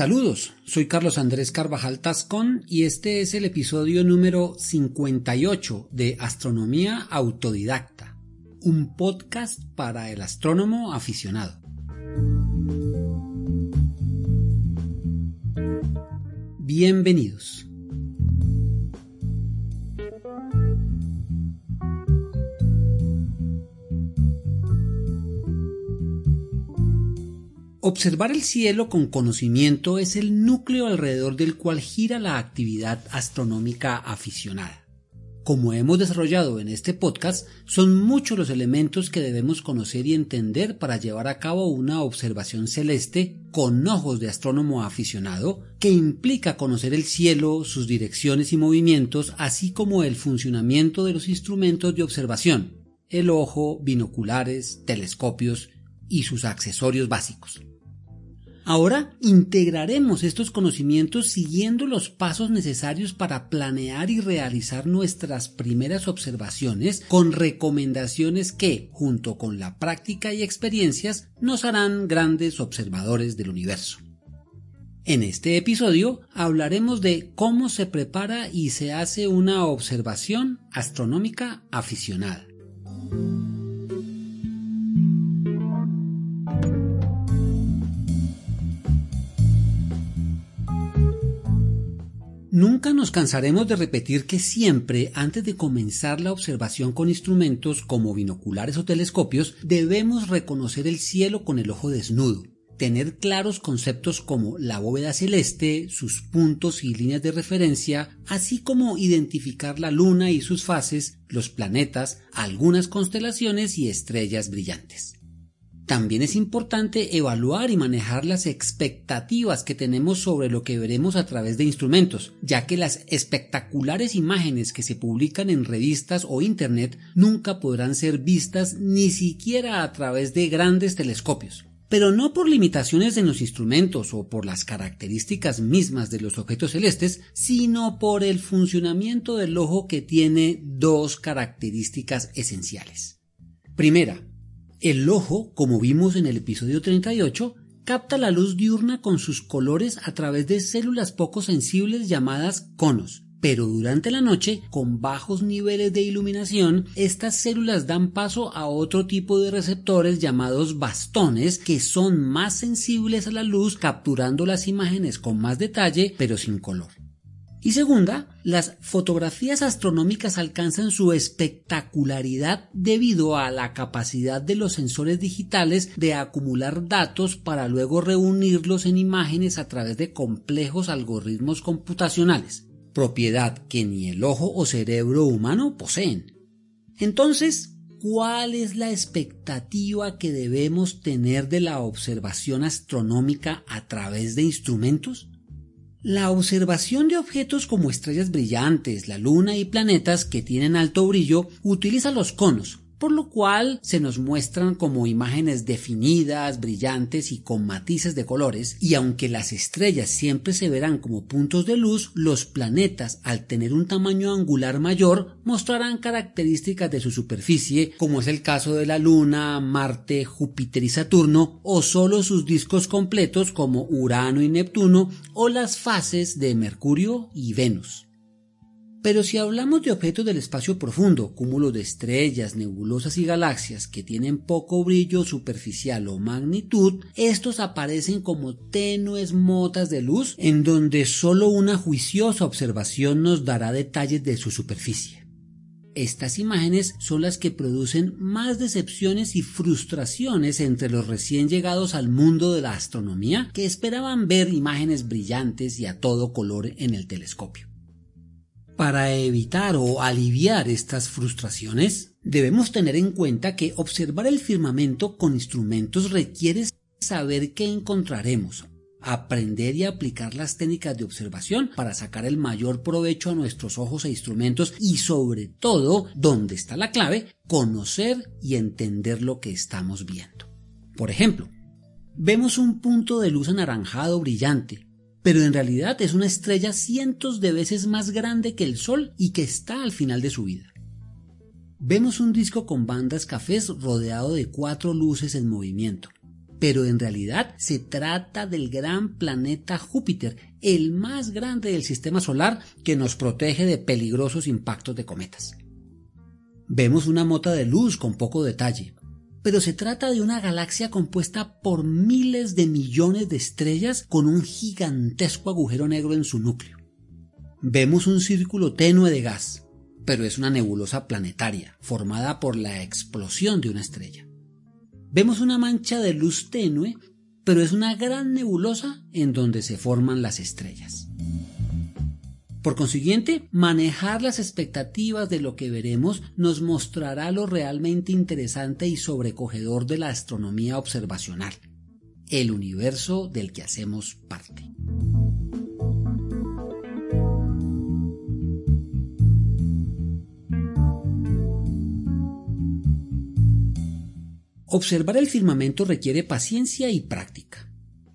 Saludos, soy Carlos Andrés Carvajal Tascón y este es el episodio número 58 de Astronomía Autodidacta, un podcast para el astrónomo aficionado. Bienvenidos. Observar el cielo con conocimiento es el núcleo alrededor del cual gira la actividad astronómica aficionada. Como hemos desarrollado en este podcast, son muchos los elementos que debemos conocer y entender para llevar a cabo una observación celeste con ojos de astrónomo aficionado, que implica conocer el cielo, sus direcciones y movimientos, así como el funcionamiento de los instrumentos de observación, el ojo, binoculares, telescopios y sus accesorios básicos. Ahora integraremos estos conocimientos siguiendo los pasos necesarios para planear y realizar nuestras primeras observaciones con recomendaciones que, junto con la práctica y experiencias, nos harán grandes observadores del universo. En este episodio hablaremos de cómo se prepara y se hace una observación astronómica aficionada. Nunca nos cansaremos de repetir que siempre, antes de comenzar la observación con instrumentos como binoculares o telescopios, debemos reconocer el cielo con el ojo desnudo, tener claros conceptos como la bóveda celeste, sus puntos y líneas de referencia, así como identificar la luna y sus fases, los planetas, algunas constelaciones y estrellas brillantes. También es importante evaluar y manejar las expectativas que tenemos sobre lo que veremos a través de instrumentos, ya que las espectaculares imágenes que se publican en revistas o Internet nunca podrán ser vistas ni siquiera a través de grandes telescopios pero no por limitaciones en los instrumentos o por las características mismas de los objetos celestes, sino por el funcionamiento del ojo que tiene dos características esenciales. Primera, el ojo, como vimos en el episodio 38, capta la luz diurna con sus colores a través de células poco sensibles llamadas conos. Pero durante la noche, con bajos niveles de iluminación, estas células dan paso a otro tipo de receptores llamados bastones que son más sensibles a la luz capturando las imágenes con más detalle pero sin color. Y segunda, las fotografías astronómicas alcanzan su espectacularidad debido a la capacidad de los sensores digitales de acumular datos para luego reunirlos en imágenes a través de complejos algoritmos computacionales, propiedad que ni el ojo o cerebro humano poseen. Entonces, ¿cuál es la expectativa que debemos tener de la observación astronómica a través de instrumentos? La observación de objetos como estrellas brillantes, la luna y planetas que tienen alto brillo utiliza los conos, por lo cual se nos muestran como imágenes definidas, brillantes y con matices de colores, y aunque las estrellas siempre se verán como puntos de luz, los planetas, al tener un tamaño angular mayor, mostrarán características de su superficie, como es el caso de la Luna, Marte, Júpiter y Saturno, o solo sus discos completos como Urano y Neptuno, o las fases de Mercurio y Venus. Pero si hablamos de objetos del espacio profundo, cúmulos de estrellas, nebulosas y galaxias que tienen poco brillo superficial o magnitud, estos aparecen como tenues motas de luz en donde solo una juiciosa observación nos dará detalles de su superficie. Estas imágenes son las que producen más decepciones y frustraciones entre los recién llegados al mundo de la astronomía que esperaban ver imágenes brillantes y a todo color en el telescopio. Para evitar o aliviar estas frustraciones, debemos tener en cuenta que observar el firmamento con instrumentos requiere saber qué encontraremos, aprender y aplicar las técnicas de observación para sacar el mayor provecho a nuestros ojos e instrumentos y sobre todo, donde está la clave, conocer y entender lo que estamos viendo. Por ejemplo, vemos un punto de luz anaranjado brillante, pero en realidad es una estrella cientos de veces más grande que el Sol y que está al final de su vida. Vemos un disco con bandas cafés rodeado de cuatro luces en movimiento, pero en realidad se trata del gran planeta Júpiter, el más grande del sistema solar que nos protege de peligrosos impactos de cometas. Vemos una mota de luz con poco detalle, pero se trata de una galaxia compuesta por miles de millones de estrellas con un gigantesco agujero negro en su núcleo. Vemos un círculo tenue de gas, pero es una nebulosa planetaria, formada por la explosión de una estrella. Vemos una mancha de luz tenue, pero es una gran nebulosa en donde se forman las estrellas. Por consiguiente, manejar las expectativas de lo que veremos nos mostrará lo realmente interesante y sobrecogedor de la astronomía observacional, el universo del que hacemos parte. Observar el firmamento requiere paciencia y práctica.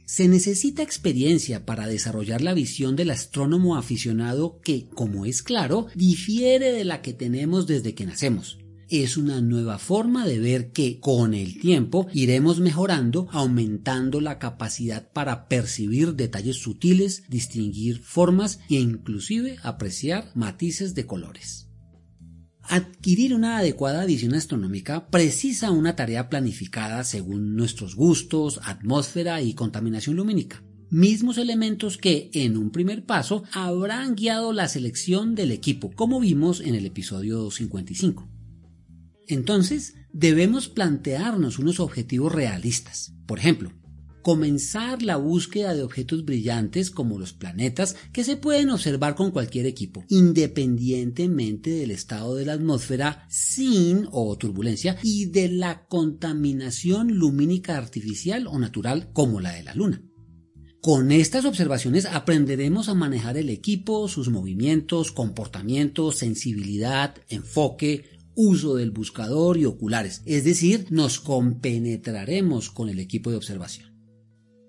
Se necesita experiencia para desarrollar la visión del astrónomo aficionado que, como es claro, difiere de la que tenemos desde que nacemos. Es una nueva forma de ver que con el tiempo iremos mejorando, aumentando la capacidad para percibir detalles sutiles, distinguir formas e inclusive apreciar matices de colores. Adquirir una adecuada visión astronómica precisa una tarea planificada según nuestros gustos, atmósfera y contaminación lumínica, mismos elementos que, en un primer paso, habrán guiado la selección del equipo, como vimos en el episodio 55. Entonces, debemos plantearnos unos objetivos realistas. Por ejemplo, comenzar la búsqueda de objetos brillantes como los planetas que se pueden observar con cualquier equipo, independientemente del estado de la atmósfera sin o turbulencia y de la contaminación lumínica artificial o natural como la de la Luna. Con estas observaciones aprenderemos a manejar el equipo, sus movimientos, comportamientos, sensibilidad, enfoque, uso del buscador y oculares, es decir, nos compenetraremos con el equipo de observación.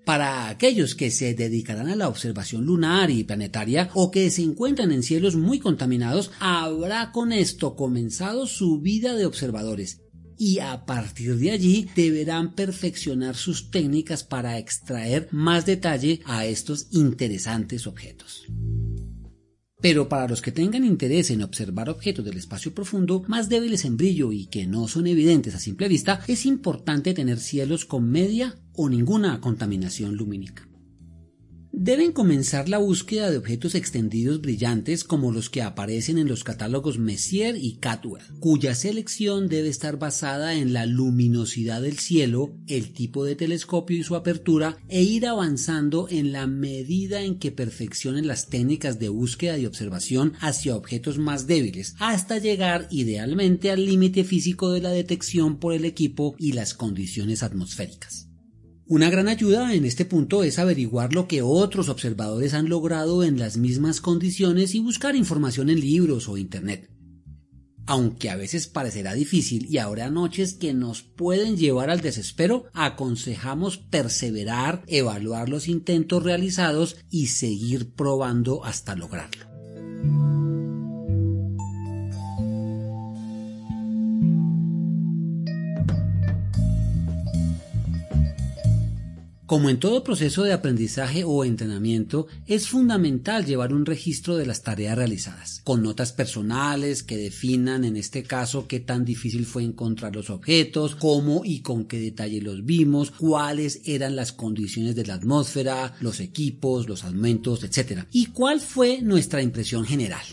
Para aquellos que se dedicarán a la observación lunar y planetaria o que se encuentran en cielos muy contaminados, habrá con esto comenzado su vida de observadores y a partir de allí deberán perfeccionar sus técnicas para extraer más detalle a estos interesantes objetos. Pero para los que tengan interés en observar objetos del espacio profundo más débiles en brillo y que no son evidentes a simple vista, es importante tener cielos con media o ninguna contaminación lumínica deben comenzar la búsqueda de objetos extendidos brillantes como los que aparecen en los catálogos Messier y Catwell, cuya selección debe estar basada en la luminosidad del cielo, el tipo de telescopio y su apertura, e ir avanzando en la medida en que perfeccionen las técnicas de búsqueda y observación hacia objetos más débiles, hasta llegar idealmente al límite físico de la detección por el equipo y las condiciones atmosféricas. Una gran ayuda en este punto es averiguar lo que otros observadores han logrado en las mismas condiciones y buscar información en libros o internet. Aunque a veces parecerá difícil y habrá noches que nos pueden llevar al desespero, aconsejamos perseverar, evaluar los intentos realizados y seguir probando hasta lograrlo. Como en todo proceso de aprendizaje o entrenamiento, es fundamental llevar un registro de las tareas realizadas, con notas personales que definan en este caso qué tan difícil fue encontrar los objetos, cómo y con qué detalle los vimos, cuáles eran las condiciones de la atmósfera, los equipos, los aumentos, etc. y cuál fue nuestra impresión general.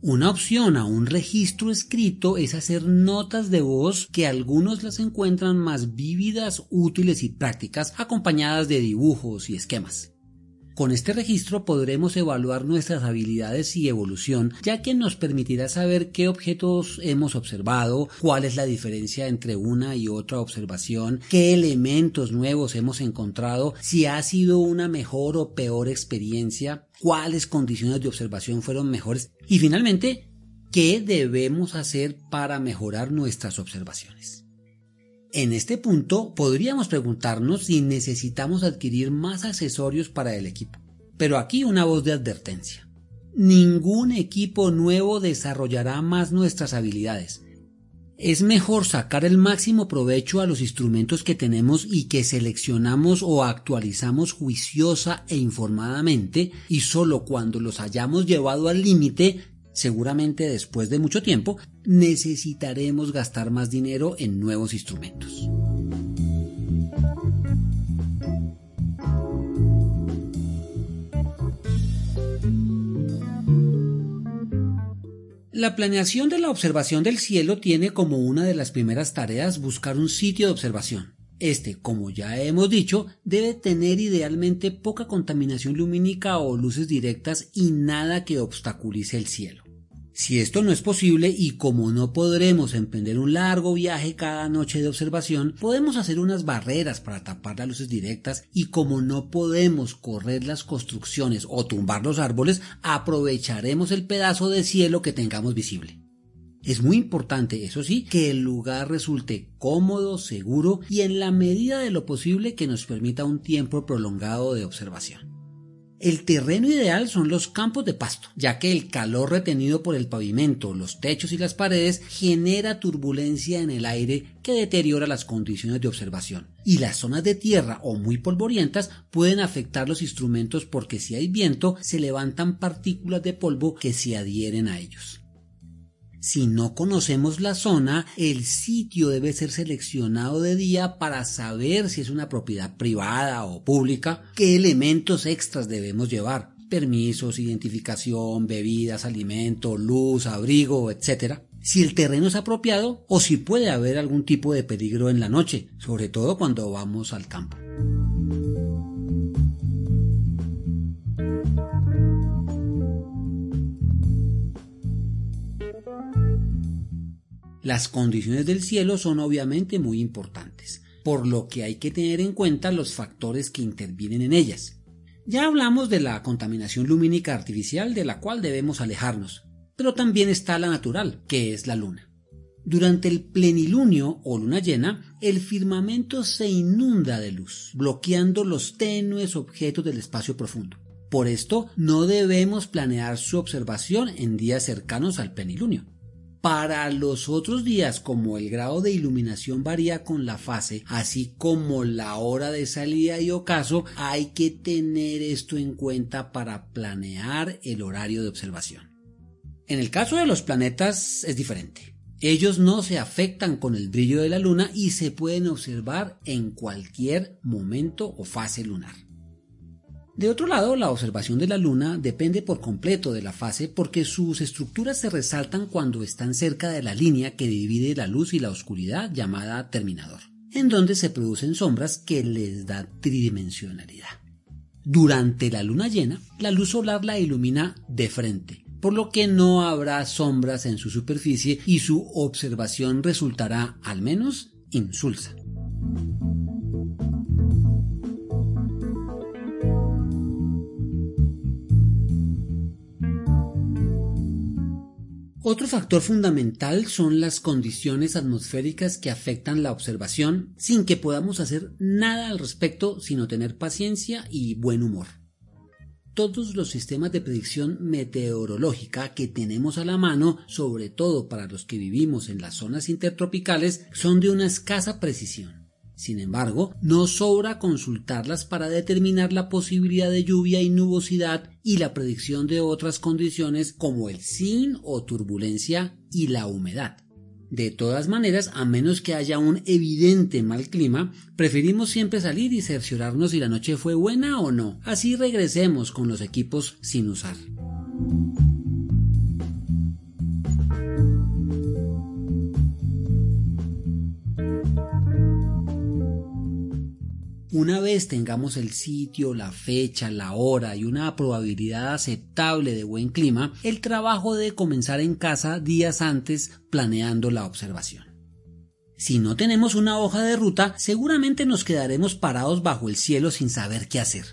Una opción a un registro escrito es hacer notas de voz que algunos las encuentran más vívidas, útiles y prácticas, acompañadas de dibujos y esquemas. Con este registro podremos evaluar nuestras habilidades y evolución, ya que nos permitirá saber qué objetos hemos observado, cuál es la diferencia entre una y otra observación, qué elementos nuevos hemos encontrado, si ha sido una mejor o peor experiencia, cuáles condiciones de observación fueron mejores y finalmente, qué debemos hacer para mejorar nuestras observaciones. En este punto podríamos preguntarnos si necesitamos adquirir más accesorios para el equipo. Pero aquí una voz de advertencia. Ningún equipo nuevo desarrollará más nuestras habilidades. Es mejor sacar el máximo provecho a los instrumentos que tenemos y que seleccionamos o actualizamos juiciosa e informadamente y solo cuando los hayamos llevado al límite seguramente después de mucho tiempo, necesitaremos gastar más dinero en nuevos instrumentos. La planeación de la observación del cielo tiene como una de las primeras tareas buscar un sitio de observación. Este, como ya hemos dicho, debe tener idealmente poca contaminación lumínica o luces directas y nada que obstaculice el cielo. Si esto no es posible y como no podremos emprender un largo viaje cada noche de observación, podemos hacer unas barreras para tapar las luces directas y como no podemos correr las construcciones o tumbar los árboles, aprovecharemos el pedazo de cielo que tengamos visible. Es muy importante, eso sí, que el lugar resulte cómodo, seguro y en la medida de lo posible que nos permita un tiempo prolongado de observación. El terreno ideal son los campos de pasto, ya que el calor retenido por el pavimento, los techos y las paredes genera turbulencia en el aire que deteriora las condiciones de observación. Y las zonas de tierra o muy polvorientas pueden afectar los instrumentos porque si hay viento se levantan partículas de polvo que se adhieren a ellos. Si no conocemos la zona, el sitio debe ser seleccionado de día para saber si es una propiedad privada o pública, qué elementos extras debemos llevar, permisos, identificación, bebidas, alimento, luz, abrigo, etc. Si el terreno es apropiado o si puede haber algún tipo de peligro en la noche, sobre todo cuando vamos al campo. Las condiciones del cielo son obviamente muy importantes, por lo que hay que tener en cuenta los factores que intervienen en ellas. Ya hablamos de la contaminación lumínica artificial de la cual debemos alejarnos, pero también está la natural, que es la luna. Durante el plenilunio o luna llena, el firmamento se inunda de luz, bloqueando los tenues objetos del espacio profundo. Por esto, no debemos planear su observación en días cercanos al plenilunio. Para los otros días, como el grado de iluminación varía con la fase, así como la hora de salida y ocaso, hay que tener esto en cuenta para planear el horario de observación. En el caso de los planetas es diferente. Ellos no se afectan con el brillo de la luna y se pueden observar en cualquier momento o fase lunar. De otro lado, la observación de la Luna depende por completo de la fase porque sus estructuras se resaltan cuando están cerca de la línea que divide la luz y la oscuridad llamada terminador, en donde se producen sombras que les da tridimensionalidad. Durante la luna llena, la luz solar la ilumina de frente, por lo que no habrá sombras en su superficie y su observación resultará al menos insulsa. Otro factor fundamental son las condiciones atmosféricas que afectan la observación sin que podamos hacer nada al respecto sino tener paciencia y buen humor. Todos los sistemas de predicción meteorológica que tenemos a la mano, sobre todo para los que vivimos en las zonas intertropicales, son de una escasa precisión. Sin embargo, no sobra consultarlas para determinar la posibilidad de lluvia y nubosidad y la predicción de otras condiciones como el sin o turbulencia y la humedad. De todas maneras, a menos que haya un evidente mal clima, preferimos siempre salir y cerciorarnos si la noche fue buena o no. Así regresemos con los equipos sin usar. Una vez tengamos el sitio, la fecha, la hora y una probabilidad aceptable de buen clima, el trabajo debe comenzar en casa días antes planeando la observación. Si no tenemos una hoja de ruta, seguramente nos quedaremos parados bajo el cielo sin saber qué hacer.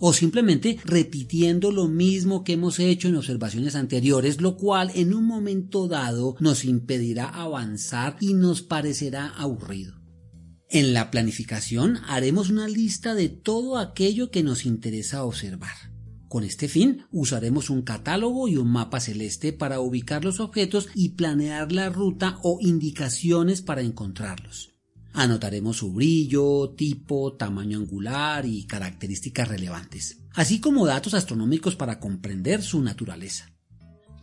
O simplemente repitiendo lo mismo que hemos hecho en observaciones anteriores, lo cual en un momento dado nos impedirá avanzar y nos parecerá aburrido. En la planificación haremos una lista de todo aquello que nos interesa observar. Con este fin, usaremos un catálogo y un mapa celeste para ubicar los objetos y planear la ruta o indicaciones para encontrarlos. Anotaremos su brillo, tipo, tamaño angular y características relevantes, así como datos astronómicos para comprender su naturaleza.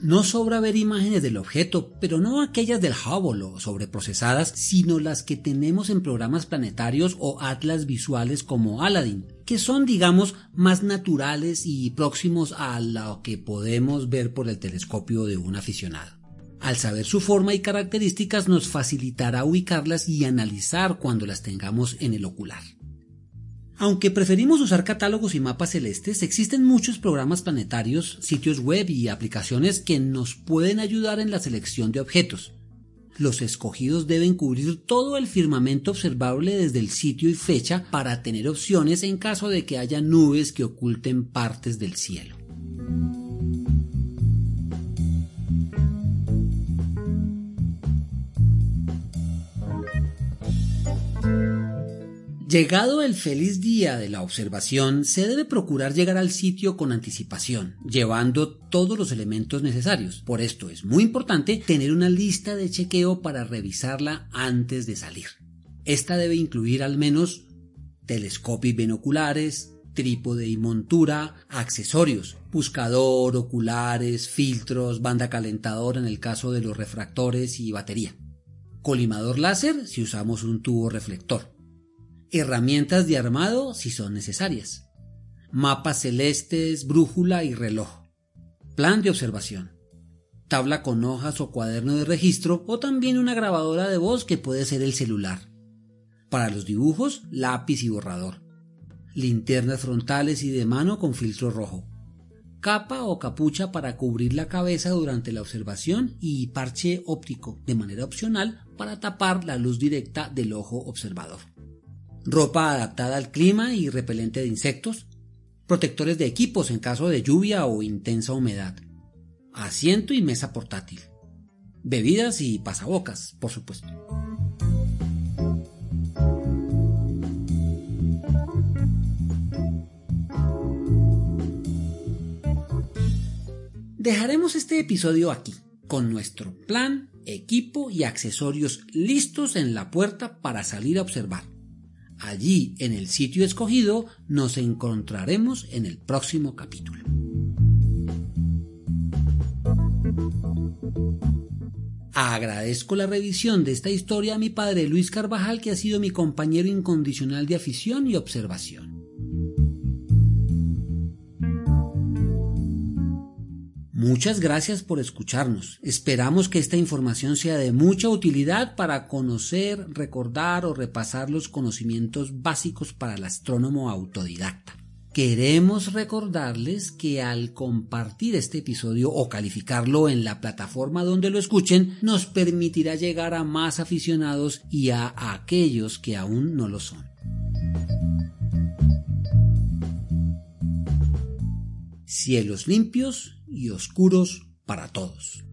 No sobra ver imágenes del objeto, pero no aquellas del Hubble o sobreprocesadas, sino las que tenemos en programas planetarios o atlas visuales como Aladdin, que son, digamos, más naturales y próximos a lo que podemos ver por el telescopio de un aficionado. Al saber su forma y características nos facilitará ubicarlas y analizar cuando las tengamos en el ocular. Aunque preferimos usar catálogos y mapas celestes, existen muchos programas planetarios, sitios web y aplicaciones que nos pueden ayudar en la selección de objetos. Los escogidos deben cubrir todo el firmamento observable desde el sitio y fecha para tener opciones en caso de que haya nubes que oculten partes del cielo. Llegado el feliz día de la observación, se debe procurar llegar al sitio con anticipación, llevando todos los elementos necesarios. Por esto es muy importante tener una lista de chequeo para revisarla antes de salir. Esta debe incluir al menos telescopios binoculares, trípode y montura, accesorios, buscador, oculares, filtros, banda calentadora en el caso de los refractores y batería. Colimador láser si usamos un tubo reflector herramientas de armado si son necesarias, mapas celestes, brújula y reloj, plan de observación, tabla con hojas o cuaderno de registro o también una grabadora de voz que puede ser el celular. Para los dibujos, lápiz y borrador, linternas frontales y de mano con filtro rojo, capa o capucha para cubrir la cabeza durante la observación y parche óptico de manera opcional para tapar la luz directa del ojo observador ropa adaptada al clima y repelente de insectos, protectores de equipos en caso de lluvia o intensa humedad, asiento y mesa portátil, bebidas y pasabocas, por supuesto. Dejaremos este episodio aquí, con nuestro plan, equipo y accesorios listos en la puerta para salir a observar. Allí, en el sitio escogido, nos encontraremos en el próximo capítulo. Agradezco la revisión de esta historia a mi padre Luis Carvajal, que ha sido mi compañero incondicional de afición y observación. Muchas gracias por escucharnos. Esperamos que esta información sea de mucha utilidad para conocer, recordar o repasar los conocimientos básicos para el astrónomo autodidacta. Queremos recordarles que al compartir este episodio o calificarlo en la plataforma donde lo escuchen, nos permitirá llegar a más aficionados y a aquellos que aún no lo son. Cielos limpios y oscuros para todos.